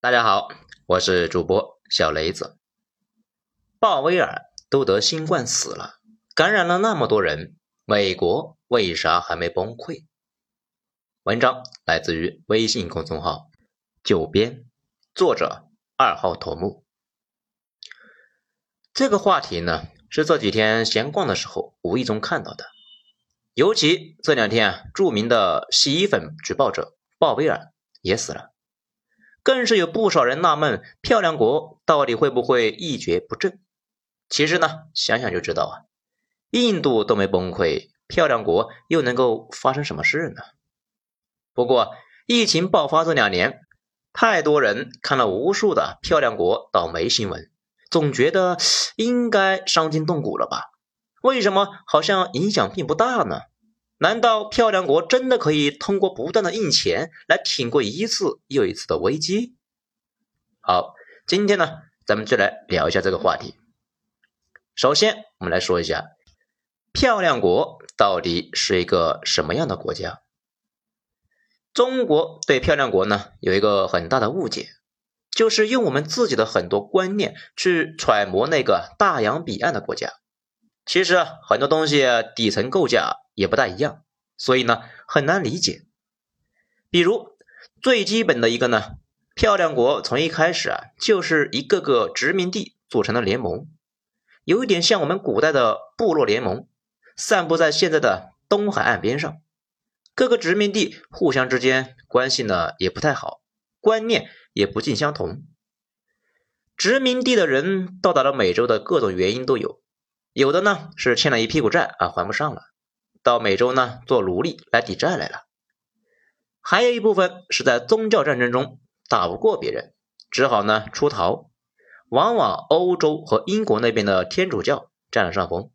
大家好，我是主播小雷子。鲍威尔都得新冠死了，感染了那么多人，美国为啥还没崩溃？文章来自于微信公众号“九编”，作者二号头目。这个话题呢，是这几天闲逛的时候无意中看到的。尤其这两天啊，著名的洗衣粉举报者鲍威尔也死了。更是有不少人纳闷，漂亮国到底会不会一蹶不振？其实呢，想想就知道啊，印度都没崩溃，漂亮国又能够发生什么事呢？不过，疫情爆发这两年，太多人看了无数的漂亮国倒霉新闻，总觉得应该伤筋动骨了吧？为什么好像影响并不大呢？难道漂亮国真的可以通过不断的印钱来挺过一次又一次的危机？好，今天呢，咱们就来聊一下这个话题。首先，我们来说一下漂亮国到底是一个什么样的国家。中国对漂亮国呢有一个很大的误解，就是用我们自己的很多观念去揣摩那个大洋彼岸的国家。其实很多东西底层构架。也不大一样，所以呢很难理解。比如最基本的一个呢，漂亮国从一开始啊就是一个个殖民地组成的联盟，有一点像我们古代的部落联盟，散布在现在的东海岸边上。各个殖民地互相之间关系呢也不太好，观念也不尽相同。殖民地的人到达了美洲的各种原因都有，有的呢是欠了一屁股债啊还不上了。到美洲呢做奴隶来抵债来了，还有一部分是在宗教战争中打不过别人，只好呢出逃，往往欧洲和英国那边的天主教占了上风，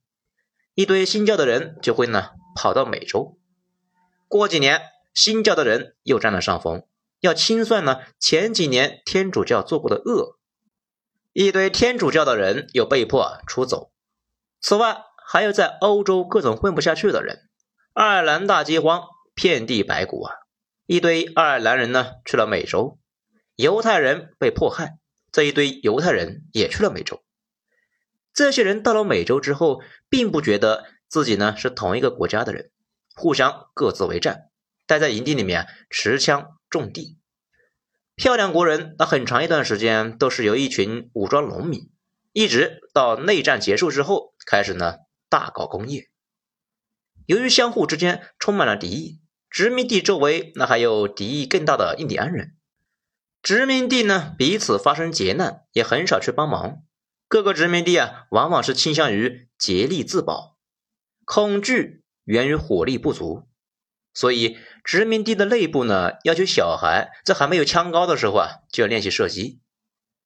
一堆新教的人就会呢跑到美洲，过几年新教的人又占了上风，要清算呢前几年天主教做过的恶，一堆天主教的人又被迫出走，此外。还有在欧洲各种混不下去的人，爱尔兰大饥荒，遍地白骨啊！一堆爱尔兰人呢去了美洲，犹太人被迫害，这一堆犹太人也去了美洲。这些人到了美洲之后，并不觉得自己呢是同一个国家的人，互相各自为战，待在营地里面持枪种地。漂亮国人那很长一段时间都是由一群武装农民，一直到内战结束之后，开始呢。大搞工业，由于相互之间充满了敌意，殖民地周围那还有敌意更大的印第安人。殖民地呢彼此发生劫难，也很少去帮忙。各个殖民地啊，往往是倾向于竭力自保。恐惧源于火力不足，所以殖民地的内部呢，要求小孩在还没有枪高的时候啊，就要练习射击。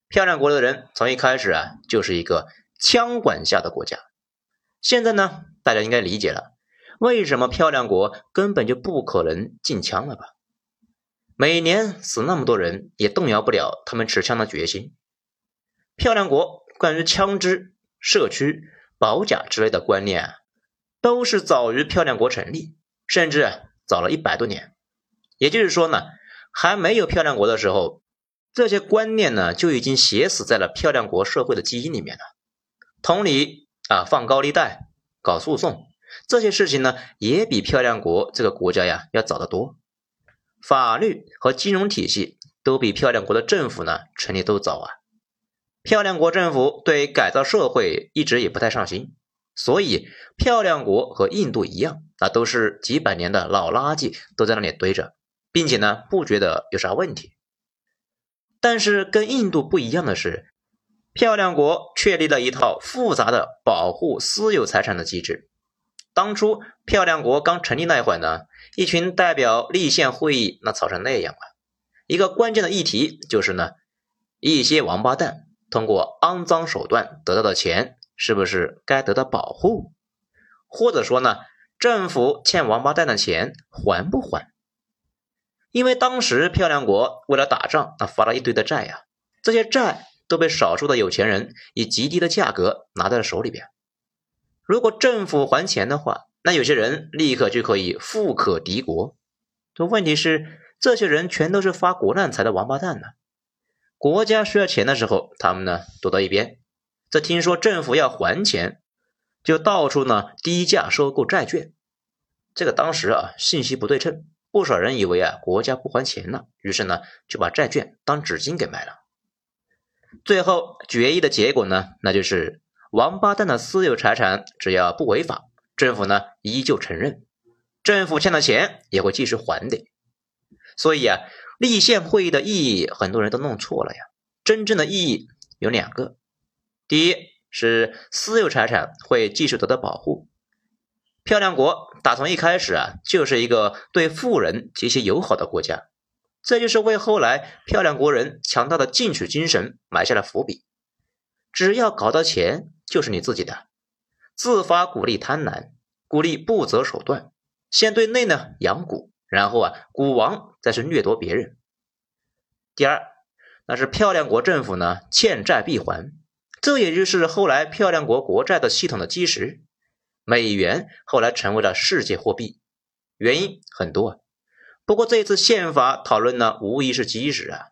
漂亮国的人从一开始啊，就是一个枪管下的国家。现在呢，大家应该理解了，为什么漂亮国根本就不可能禁枪了吧？每年死那么多人，也动摇不了他们持枪的决心。漂亮国关于枪支、社区、保甲之类的观念啊，都是早于漂亮国成立，甚至早了一百多年。也就是说呢，还没有漂亮国的时候，这些观念呢就已经写死在了漂亮国社会的基因里面了。同理。啊，放高利贷、搞诉讼这些事情呢，也比漂亮国这个国家呀要早得多。法律和金融体系都比漂亮国的政府呢成立都早啊。漂亮国政府对改造社会一直也不太上心，所以漂亮国和印度一样，那都是几百年的老垃圾都在那里堆着，并且呢不觉得有啥问题。但是跟印度不一样的是。漂亮国确立了一套复杂的保护私有财产的机制。当初漂亮国刚成立那会儿呢，一群代表立宪会议那吵成那样啊。一个关键的议题就是呢，一些王八蛋通过肮脏手段得到的钱是不是该得到保护，或者说呢，政府欠王八蛋的钱还不还？因为当时漂亮国为了打仗，那发了一堆的债呀，这些债。都被少数的有钱人以极低的价格拿在了手里边。如果政府还钱的话，那有些人立刻就可以富可敌国。这问题是，这些人全都是发国难财的王八蛋呢。国家需要钱的时候，他们呢躲到一边；这听说政府要还钱，就到处呢低价收购债券。这个当时啊信息不对称，不少人以为啊国家不还钱了，于是呢就把债券当纸巾给卖了。最后决议的结果呢，那就是王八蛋的私有财产只要不违法，政府呢依旧承认，政府欠的钱也会继续还的。所以啊，立宪会议的意义很多人都弄错了呀。真正的意义有两个，第一是私有财产会继续得到保护。漂亮国打从一开始啊，就是一个对富人极其友好的国家。这就是为后来漂亮国人强大的进取精神埋下了伏笔。只要搞到钱，就是你自己的。自发鼓励贪婪，鼓励不择手段，先对内呢养蛊，然后啊蛊王再是掠夺别人。第二，那是漂亮国政府呢欠债必还，这也就是后来漂亮国国债的系统的基石。美元后来成为了世界货币，原因很多啊。不过这次宪法讨论呢，无疑是基石啊。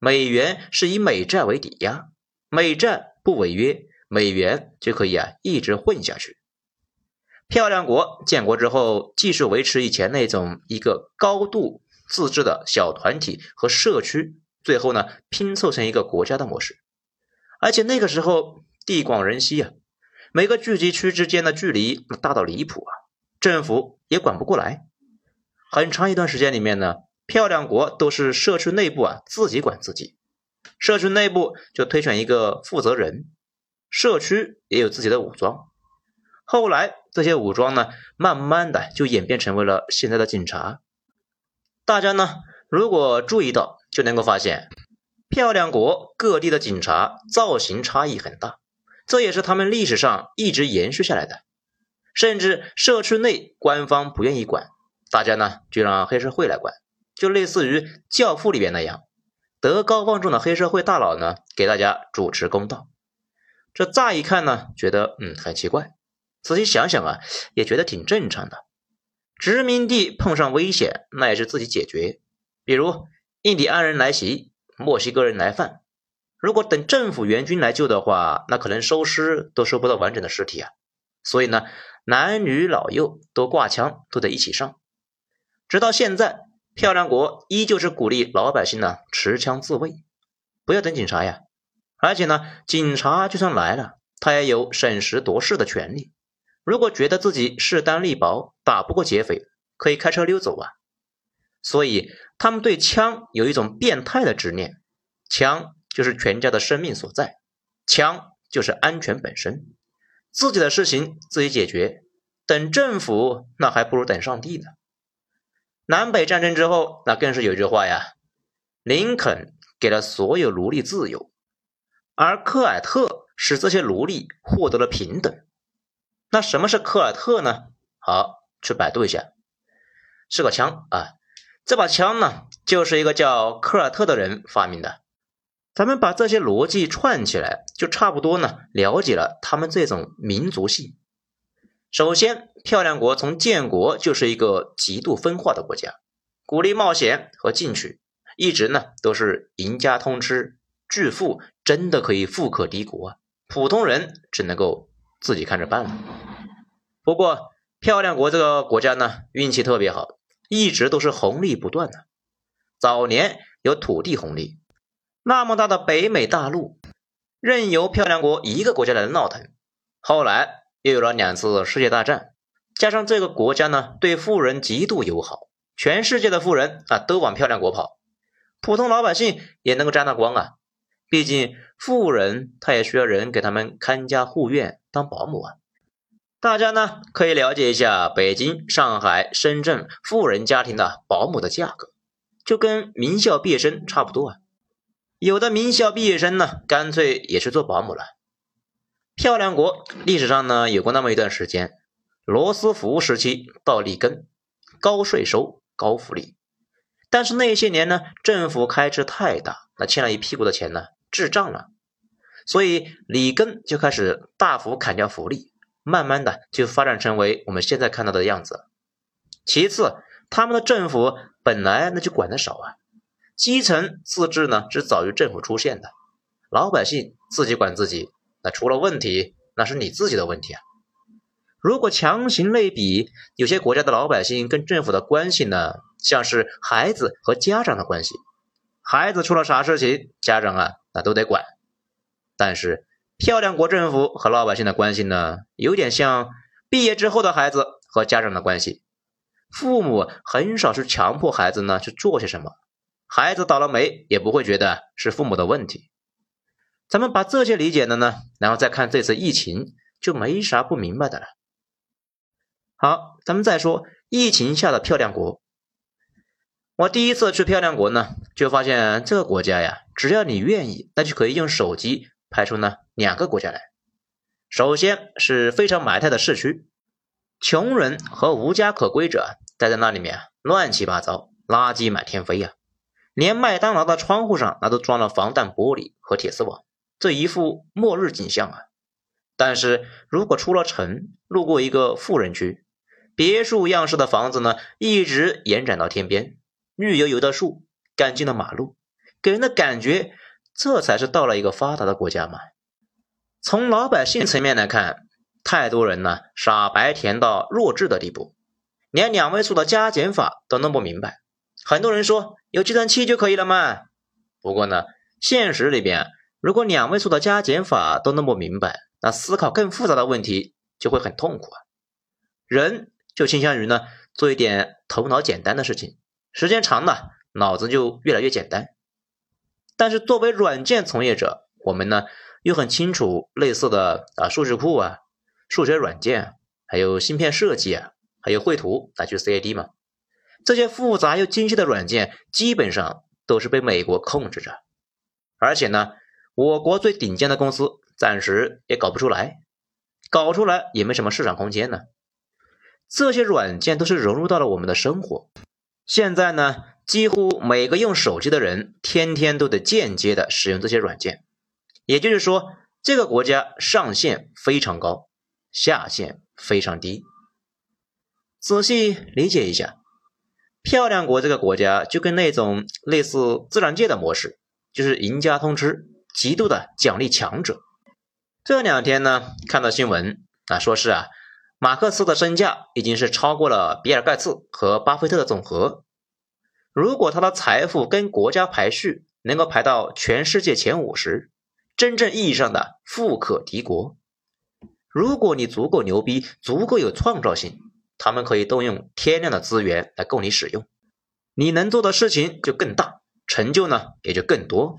美元是以美债为抵押，美债不违约，美元就可以啊一直混下去。漂亮国建国之后，继续维持以前那种一个高度自治的小团体和社区，最后呢拼凑成一个国家的模式。而且那个时候地广人稀啊，每个聚集区之间的距离大到离谱啊，政府也管不过来。很长一段时间里面呢，漂亮国都是社区内部啊自己管自己，社区内部就推选一个负责人，社区也有自己的武装。后来这些武装呢，慢慢的就演变成为了现在的警察。大家呢，如果注意到，就能够发现，漂亮国各地的警察造型差异很大，这也是他们历史上一直延续下来的。甚至社区内官方不愿意管。大家呢就让黑社会来管，就类似于《教父》里边那样，德高望重的黑社会大佬呢给大家主持公道。这乍一看呢，觉得嗯很奇怪，仔细想想啊，也觉得挺正常的。殖民地碰上危险，那也是自己解决。比如印第安人来袭，墨西哥人来犯，如果等政府援军来救的话，那可能收尸都收不到完整的尸体啊。所以呢，男女老幼都挂枪，都得一起上。直到现在，漂亮国依旧是鼓励老百姓呢持枪自卫，不要等警察呀。而且呢，警察就算来了，他也有审时度势的权利。如果觉得自己势单力薄，打不过劫匪，可以开车溜走啊。所以他们对枪有一种变态的执念，枪就是全家的生命所在，枪就是安全本身。自己的事情自己解决，等政府那还不如等上帝呢。南北战争之后，那更是有句话呀：林肯给了所有奴隶自由，而科尔特使这些奴隶获得了平等。那什么是科尔特呢？好，去百度一下，是个枪啊。这把枪呢，就是一个叫科尔特的人发明的。咱们把这些逻辑串起来，就差不多呢，了解了他们这种民族性。首先，漂亮国从建国就是一个极度分化的国家，鼓励冒险和进取，一直呢都是赢家通吃，巨富真的可以富可敌国啊，普通人只能够自己看着办了。不过，漂亮国这个国家呢运气特别好，一直都是红利不断的。早年有土地红利，那么大的北美大陆，任由漂亮国一个国家来闹腾，后来。又有了两次世界大战，加上这个国家呢对富人极度友好，全世界的富人啊都往漂亮国跑，普通老百姓也能够沾到光啊。毕竟富人他也需要人给他们看家护院当保姆啊。大家呢可以了解一下北京、上海、深圳富人家庭的保姆的价格，就跟名校毕业生差不多啊。有的名校毕业生呢干脆也去做保姆了。漂亮国历史上呢有过那么一段时间，罗斯福时期到里根，高税收高福利，但是那些年呢政府开支太大，那欠了一屁股的钱呢滞胀了，所以里根就开始大幅砍掉福利，慢慢的就发展成为我们现在看到的样子。其次，他们的政府本来那就管的少啊，基层自治呢是早于政府出现的，老百姓自己管自己，那出了问题那是你自己的问题啊。如果强行类比，有些国家的老百姓跟政府的关系呢，像是孩子和家长的关系，孩子出了啥事情，家长啊那都得管。但是漂亮国政府和老百姓的关系呢，有点像毕业之后的孩子和家长的关系，父母很少是强迫孩子呢去做些什么。孩子倒了霉也不会觉得是父母的问题，咱们把这些理解了呢，然后再看这次疫情，就没啥不明白的了。好，咱们再说疫情下的漂亮国。我第一次去漂亮国呢，就发现这个国家呀，只要你愿意，那就可以用手机拍出呢两个国家来。首先是非常埋汰的市区，穷人和无家可归者待在那里面乱七八糟，垃圾满天飞呀。连麦当劳的窗户上，那都装了防弹玻璃和铁丝网，这一副末日景象啊！但是如果出了城，路过一个富人区，别墅样式的房子呢，一直延展到天边，绿油油的树，干净的马路，给人的感觉，这才是到了一个发达的国家嘛。从老百姓层面来看，太多人呢傻白甜到弱智的地步，连两位数的加减法都弄不明白。很多人说有计算器就可以了嘛，不过呢，现实里边，如果两位数的加减法都弄不明白，那思考更复杂的问题就会很痛苦啊。人就倾向于呢做一点头脑简单的事情，时间长了，脑子就越来越简单。但是作为软件从业者，我们呢又很清楚类似的啊数据库啊、数学软件，还有芯片设计啊，还有绘图，那就 CAD 嘛。这些复杂又精细的软件基本上都是被美国控制着，而且呢，我国最顶尖的公司暂时也搞不出来，搞出来也没什么市场空间呢。这些软件都是融入到了我们的生活，现在呢，几乎每个用手机的人天天都得间接的使用这些软件，也就是说，这个国家上限非常高，下限非常低。仔细理解一下。漂亮国这个国家就跟那种类似自然界的模式，就是赢家通吃，极度的奖励强者。这两天呢，看到新闻啊，说是啊，马克思的身价已经是超过了比尔盖茨和巴菲特的总和。如果他的财富跟国家排序能够排到全世界前五十，真正意义上的富可敌国。如果你足够牛逼，足够有创造性。他们可以动用天量的资源来供你使用，你能做的事情就更大，成就呢也就更多。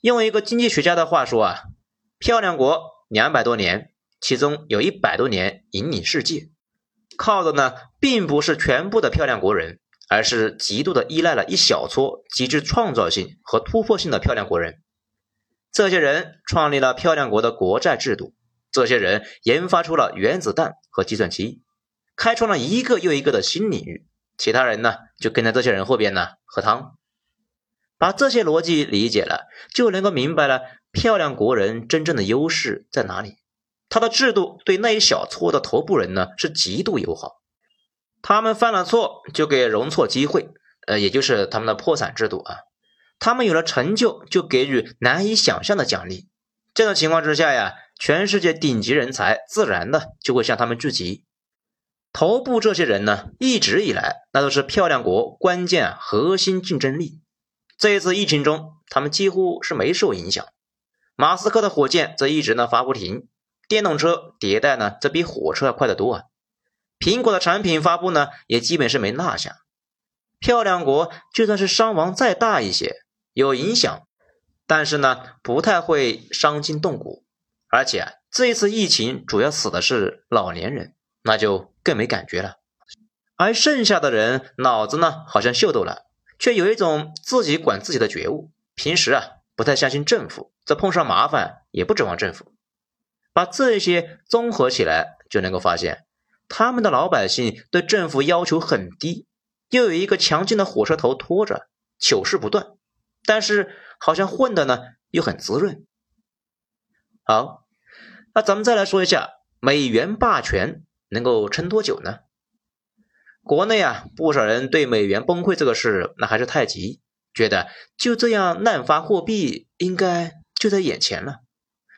用一个经济学家的话说啊，漂亮国两百多年，其中有一百多年引领世界，靠的呢并不是全部的漂亮国人，而是极度的依赖了一小撮极具创造性和突破性的漂亮国人。这些人创立了漂亮国的国债制度，这些人研发出了原子弹和计算机。开创了一个又一个的新领域，其他人呢就跟在这些人后边呢喝汤。把这些逻辑理解了，就能够明白了漂亮国人真正的优势在哪里。他的制度对那一小撮的头部人呢是极度友好，他们犯了错就给容错机会，呃，也就是他们的破产制度啊。他们有了成就就给予难以想象的奖励。这种情况之下呀，全世界顶级人才自然的就会向他们聚集。头部这些人呢，一直以来那都是漂亮国关键核心竞争力。这一次疫情中，他们几乎是没受影响。马斯克的火箭则一直呢发不停，电动车迭代呢则比火车要快得多啊。苹果的产品发布呢也基本是没落下。漂亮国就算是伤亡再大一些，有影响，但是呢不太会伤筋动骨。而且这一次疫情主要死的是老年人。那就更没感觉了，而剩下的人脑子呢，好像秀逗了，却有一种自己管自己的觉悟。平时啊，不太相信政府，这碰上麻烦也不指望政府。把这些综合起来，就能够发现，他们的老百姓对政府要求很低，又有一个强劲的火车头拖着，糗事不断。但是好像混的呢，又很滋润。好，那咱们再来说一下美元霸权。能够撑多久呢？国内啊，不少人对美元崩溃这个事那还是太急，觉得就这样滥发货币应该就在眼前了，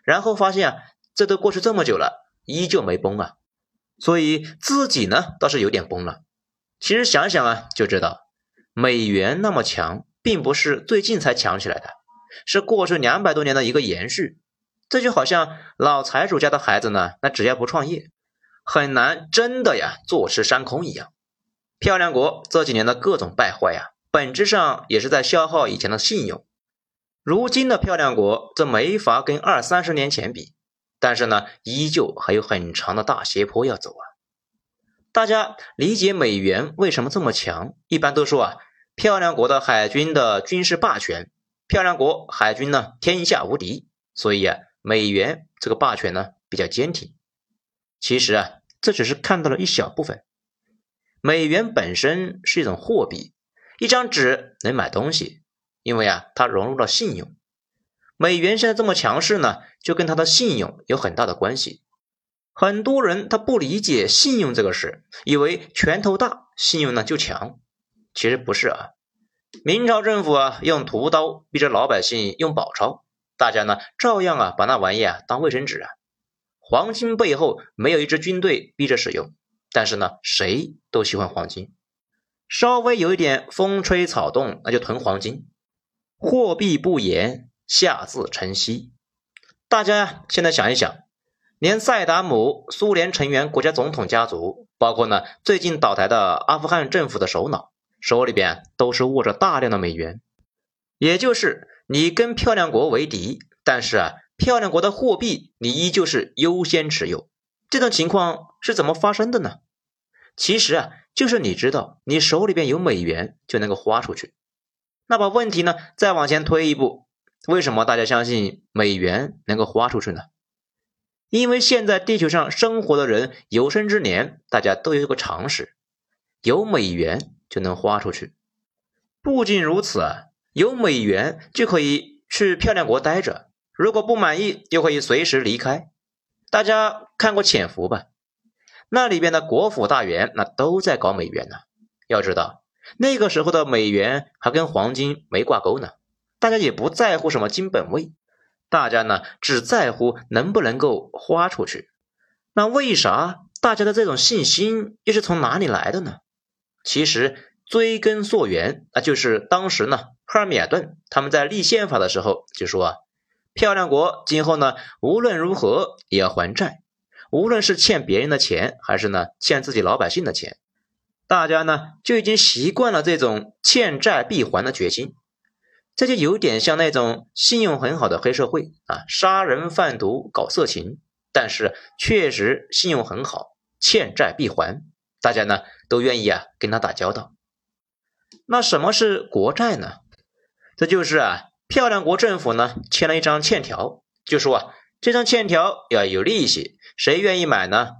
然后发现啊，这都过去这么久了，依旧没崩啊，所以自己呢倒是有点崩了。其实想想啊，就知道美元那么强，并不是最近才强起来的，是过去两百多年的一个延续。这就好像老财主家的孩子呢，那只要不创业，很难真的呀坐吃山空一样。漂亮国这几年的各种败坏呀，本质上也是在消耗以前的信用。如今的漂亮国，这没法跟二三十年前比，但是呢，依旧还有很长的大斜坡要走啊。大家理解美元为什么这么强，一般都说啊，漂亮国的海军的军事霸权，漂亮国海军呢天下无敌，所以啊。美元这个霸权呢比较坚挺，其实啊这只是看到了一小部分。美元本身是一种货币，一张纸能买东西，因为啊它融入了信用。美元现在这么强势呢，就跟它的信用有很大的关系。很多人他不理解信用这个事，以为拳头大信用呢就强，其实不是啊。明朝政府啊用屠刀逼着老百姓用宝钞。大家呢照样啊把那玩意啊当卫生纸啊，黄金背后没有一支军队逼着使用，但是呢谁都喜欢黄金，稍微有一点风吹草动那就囤黄金，货币不言，下自成蹊。大家现在想一想，连萨达姆苏联成员国家总统家族，包括呢最近倒台的阿富汗政府的首脑，手里边都是握着大量的美元，也就是。你跟漂亮国为敌，但是啊，漂亮国的货币你依旧是优先持有，这种情况是怎么发生的呢？其实啊，就是你知道你手里边有美元就能够花出去。那把问题呢再往前推一步，为什么大家相信美元能够花出去呢？因为现在地球上生活的人有生之年，大家都有一个常识，有美元就能花出去。不仅如此啊。有美元就可以去漂亮国待着，如果不满意又可以随时离开。大家看过《潜伏》吧？那里边的国府大员那都在搞美元呢。要知道那个时候的美元还跟黄金没挂钩呢，大家也不在乎什么金本位，大家呢只在乎能不能够花出去。那为啥大家的这种信心又是从哪里来的呢？其实。追根溯源，那就是当时呢，赫尔米尔顿他们在立宪法的时候就说啊，漂亮国今后呢，无论如何也要还债，无论是欠别人的钱，还是呢欠自己老百姓的钱，大家呢就已经习惯了这种欠债必还的决心，这就有点像那种信用很好的黑社会啊，杀人贩毒搞色情，但是确实信用很好，欠债必还，大家呢都愿意啊跟他打交道。那什么是国债呢？这就是啊，漂亮国政府呢签了一张欠条，就说啊，这张欠条要有利息，谁愿意买呢？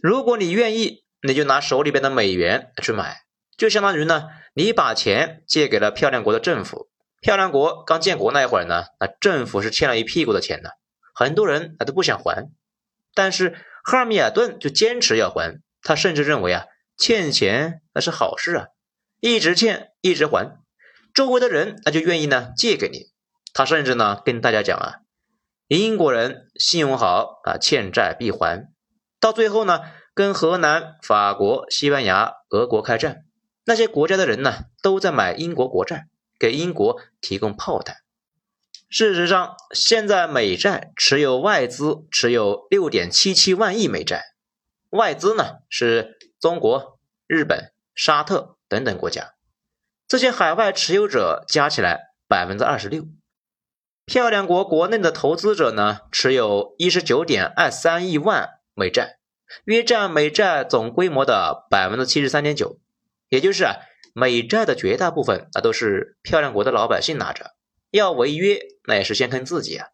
如果你愿意，你就拿手里边的美元去买，就相当于呢，你把钱借给了漂亮国的政府。漂亮国刚建国那会儿呢，那政府是欠了一屁股的钱呢，很多人啊都不想还，但是赫尔米尔顿就坚持要还，他甚至认为啊，欠钱那是好事啊。一直欠，一直还，周围的人那就愿意呢借给你。他甚至呢跟大家讲啊，英国人信用好啊，欠债必还。到最后呢，跟荷兰、法国、西班牙、俄国开战，那些国家的人呢都在买英国国债，给英国提供炮弹。事实上，现在美债持有外资持有六点七七万亿美债，外资呢是中国、日本、沙特。等等国家，这些海外持有者加起来百分之二十六。漂亮国国内的投资者呢，持有一十九点二三亿万美债，约占美债总规模的百分之七十三点九。也就是啊，美债的绝大部分那都是漂亮国的老百姓拿着，要违约那也是先坑自己啊。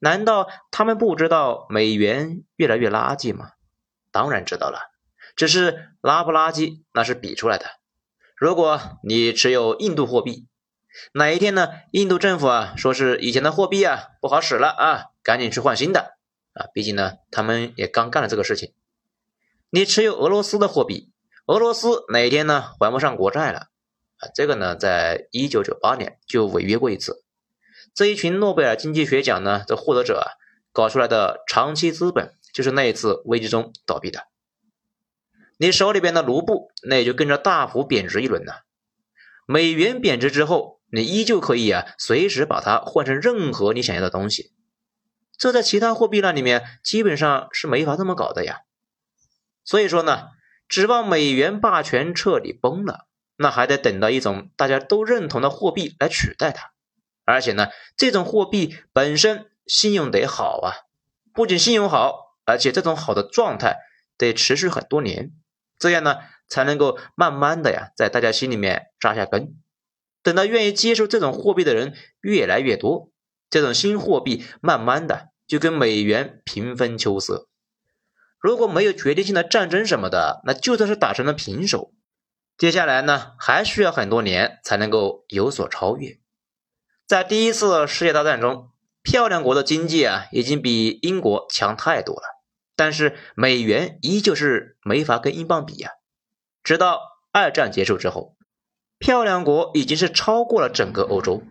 难道他们不知道美元越来越垃圾吗？当然知道了，只是垃不垃圾那是比出来的。如果你持有印度货币，哪一天呢？印度政府啊说是以前的货币啊不好使了啊，赶紧去换新的啊！毕竟呢，他们也刚干了这个事情。你持有俄罗斯的货币，俄罗斯哪一天呢还不上国债了啊，这个呢，在一九九八年就违约过一次。这一群诺贝尔经济学奖呢的获得者啊，搞出来的长期资本就是那一次危机中倒闭的。你手里边的卢布，那也就跟着大幅贬值一轮呢。美元贬值之后，你依旧可以啊，随时把它换成任何你想要的东西。这在其他货币那里面基本上是没法这么搞的呀。所以说呢，指望美元霸权彻底崩了，那还得等到一种大家都认同的货币来取代它。而且呢，这种货币本身信用得好啊，不仅信用好，而且这种好的状态得持续很多年，这样呢才能够慢慢的呀，在大家心里面扎下根。等到愿意接受这种货币的人越来越多，这种新货币慢慢的就跟美元平分秋色。如果没有决定性的战争什么的，那就算是打成了平手，接下来呢还需要很多年才能够有所超越。在第一次世界大战中，漂亮国的经济啊已经比英国强太多了，但是美元依旧是没法跟英镑比呀。直到二战结束之后，漂亮国已经是超过了整个欧洲，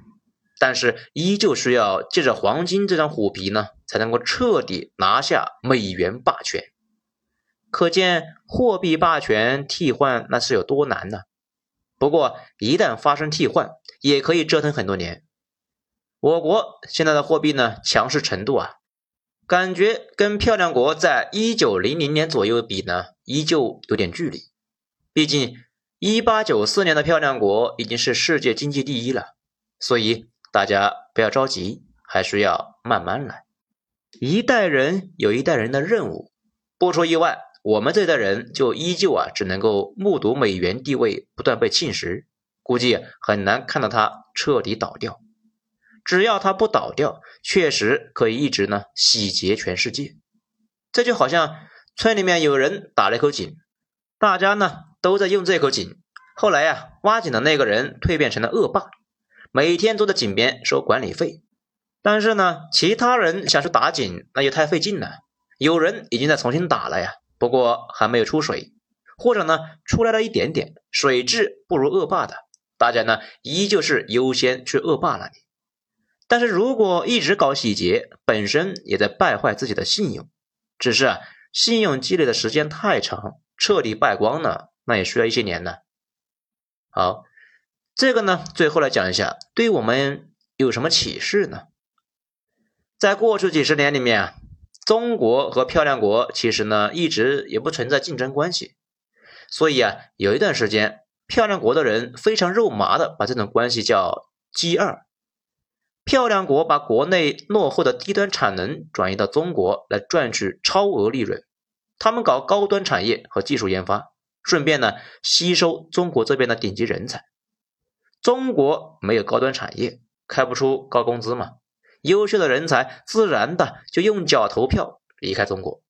但是依旧需要借着黄金这张虎皮呢，才能够彻底拿下美元霸权。可见货币霸权替换那是有多难呢？不过一旦发生替换，也可以折腾很多年。我国现在的货币呢，强势程度啊，感觉跟漂亮国在一九零零年左右比呢，依旧有点距离。毕竟一八九四年的漂亮国已经是世界经济第一了，所以大家不要着急，还需要慢慢来。一代人有一代人的任务，不出意外，我们这代人就依旧啊，只能够目睹美元地位不断被侵蚀，估计很难看到它彻底倒掉。只要它不倒掉，确实可以一直呢洗劫全世界。这就好像村里面有人打了一口井，大家呢都在用这口井。后来呀，挖井的那个人蜕变成了恶霸，每天都在井边收管理费。但是呢，其他人想去打井，那就太费劲了。有人已经在重新打了呀，不过还没有出水，或者呢出来了一点点，水质不如恶霸的，大家呢依旧是优先去恶霸那里。但是如果一直搞洗劫，本身也在败坏自己的信用。只是啊，信用积累的时间太长，彻底败光了，那也需要一些年呢。好，这个呢，最后来讲一下，对我们有什么启示呢？在过去几十年里面啊，中国和漂亮国其实呢，一直也不存在竞争关系。所以啊，有一段时间，漂亮国的人非常肉麻的把这种关系叫“ G 二”。漂亮国把国内落后的低端产能转移到中国来赚取超额利润，他们搞高端产业和技术研发，顺便呢吸收中国这边的顶级人才。中国没有高端产业，开不出高工资嘛，优秀的人才自然的就用脚投票离开中国。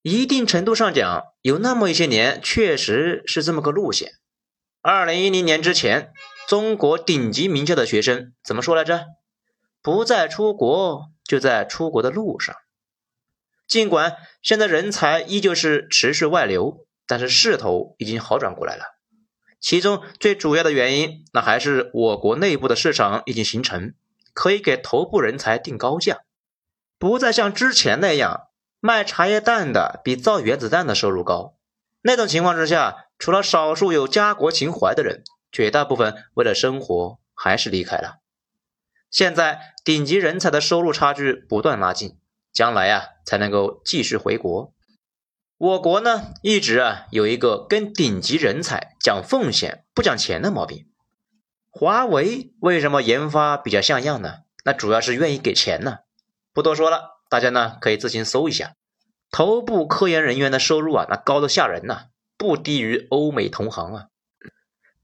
一定程度上讲，有那么一些年确实是这么个路线。二零一零年之前。中国顶级名校的学生怎么说来着？不在出国，就在出国的路上。尽管现在人才依旧是持续外流，但是势头已经好转过来了。其中最主要的原因，那还是我国内部的市场已经形成，可以给头部人才定高价，不再像之前那样卖茶叶蛋的比造原子弹的收入高。那种情况之下，除了少数有家国情怀的人。绝大部分为了生活还是离开了。现在顶级人才的收入差距不断拉近，将来啊才能够继续回国。我国呢一直啊有一个跟顶级人才讲奉献不讲钱的毛病。华为为什么研发比较像样呢？那主要是愿意给钱呢。不多说了，大家呢可以自行搜一下，头部科研人员的收入啊那高的吓人呐，不低于欧美同行啊。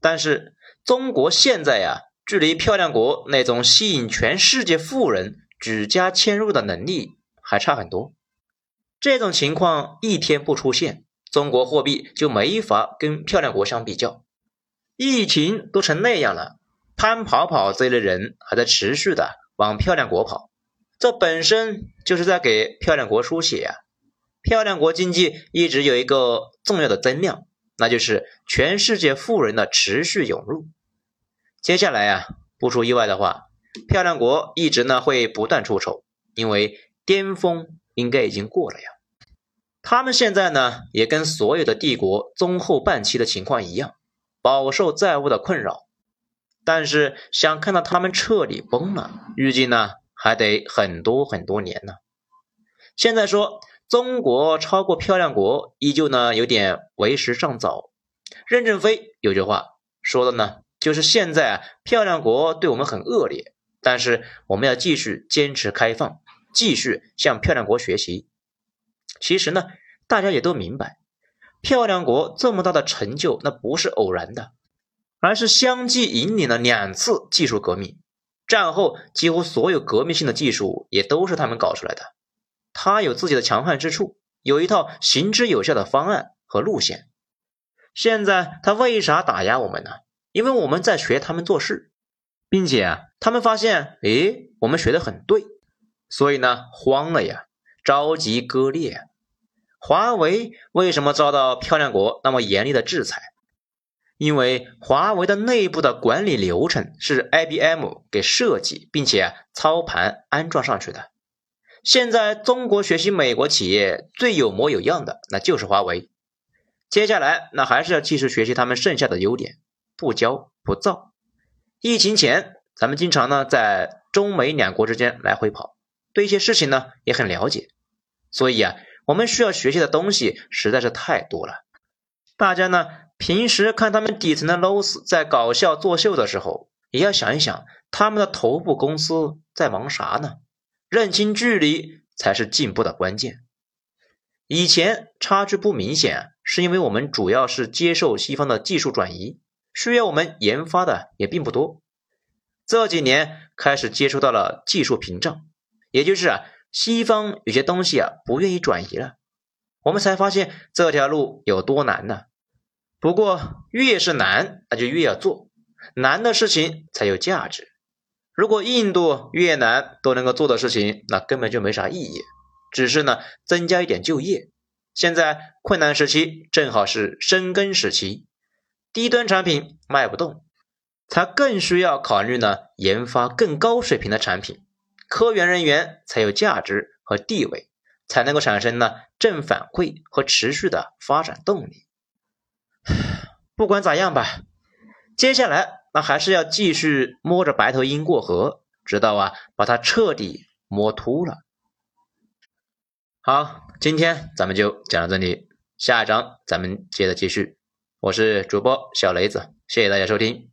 但是中国现在呀，距离漂亮国那种吸引全世界富人举家迁入的能力还差很多。这种情况一天不出现，中国货币就没法跟漂亮国相比较。疫情都成那样了，潘跑跑这类人还在持续的往漂亮国跑，这本身就是在给漂亮国输血啊。漂亮国经济一直有一个重要的增量。那就是全世界富人的持续涌入。接下来啊，不出意外的话，漂亮国一直呢会不断出丑，因为巅峰应该已经过了呀。他们现在呢也跟所有的帝国中后半期的情况一样，饱受债务的困扰。但是想看到他们彻底崩了，预计呢还得很多很多年呢。现在说中国超过漂亮国，依旧呢有点为时尚早。任正非有句话说的呢，就是现在啊漂亮国对我们很恶劣，但是我们要继续坚持开放，继续向漂亮国学习。其实呢，大家也都明白，漂亮国这么大的成就，那不是偶然的，而是相继引领了两次技术革命。战后几乎所有革命性的技术也都是他们搞出来的。他有自己的强悍之处，有一套行之有效的方案和路线。现在他为啥打压我们呢？因为我们在学他们做事，并且啊，他们发现，诶，我们学的很对，所以呢，慌了呀，着急割裂。华为为什么遭到漂亮国那么严厉的制裁？因为华为的内部的管理流程是 IBM 给设计并且操盘安装上去的。现在中国学习美国企业最有模有样的，那就是华为。接下来那还是要继续学习他们剩下的优点，不骄不躁。疫情前，咱们经常呢在中美两国之间来回跑，对一些事情呢也很了解。所以啊，我们需要学习的东西实在是太多了。大家呢平时看他们底层的 loss 在搞笑作秀的时候，也要想一想他们的头部公司在忙啥呢？认清距离才是进步的关键。以前差距不明显，是因为我们主要是接受西方的技术转移，需要我们研发的也并不多。这几年开始接触到了技术屏障，也就是啊，西方有些东西啊不愿意转移了，我们才发现这条路有多难呢？不过越是难，那就越要做，难的事情才有价值。如果印度、越南都能够做的事情，那根本就没啥意义，只是呢增加一点就业。现在困难时期正好是生根时期，低端产品卖不动，才更需要考虑呢研发更高水平的产品，科研人员才有价值和地位，才能够产生呢正反馈和持续的发展动力。不管咋样吧，接下来。那还是要继续摸着白头鹰过河，直到啊把它彻底摸秃了。好，今天咱们就讲到这里，下一章咱们接着继续。我是主播小雷子，谢谢大家收听。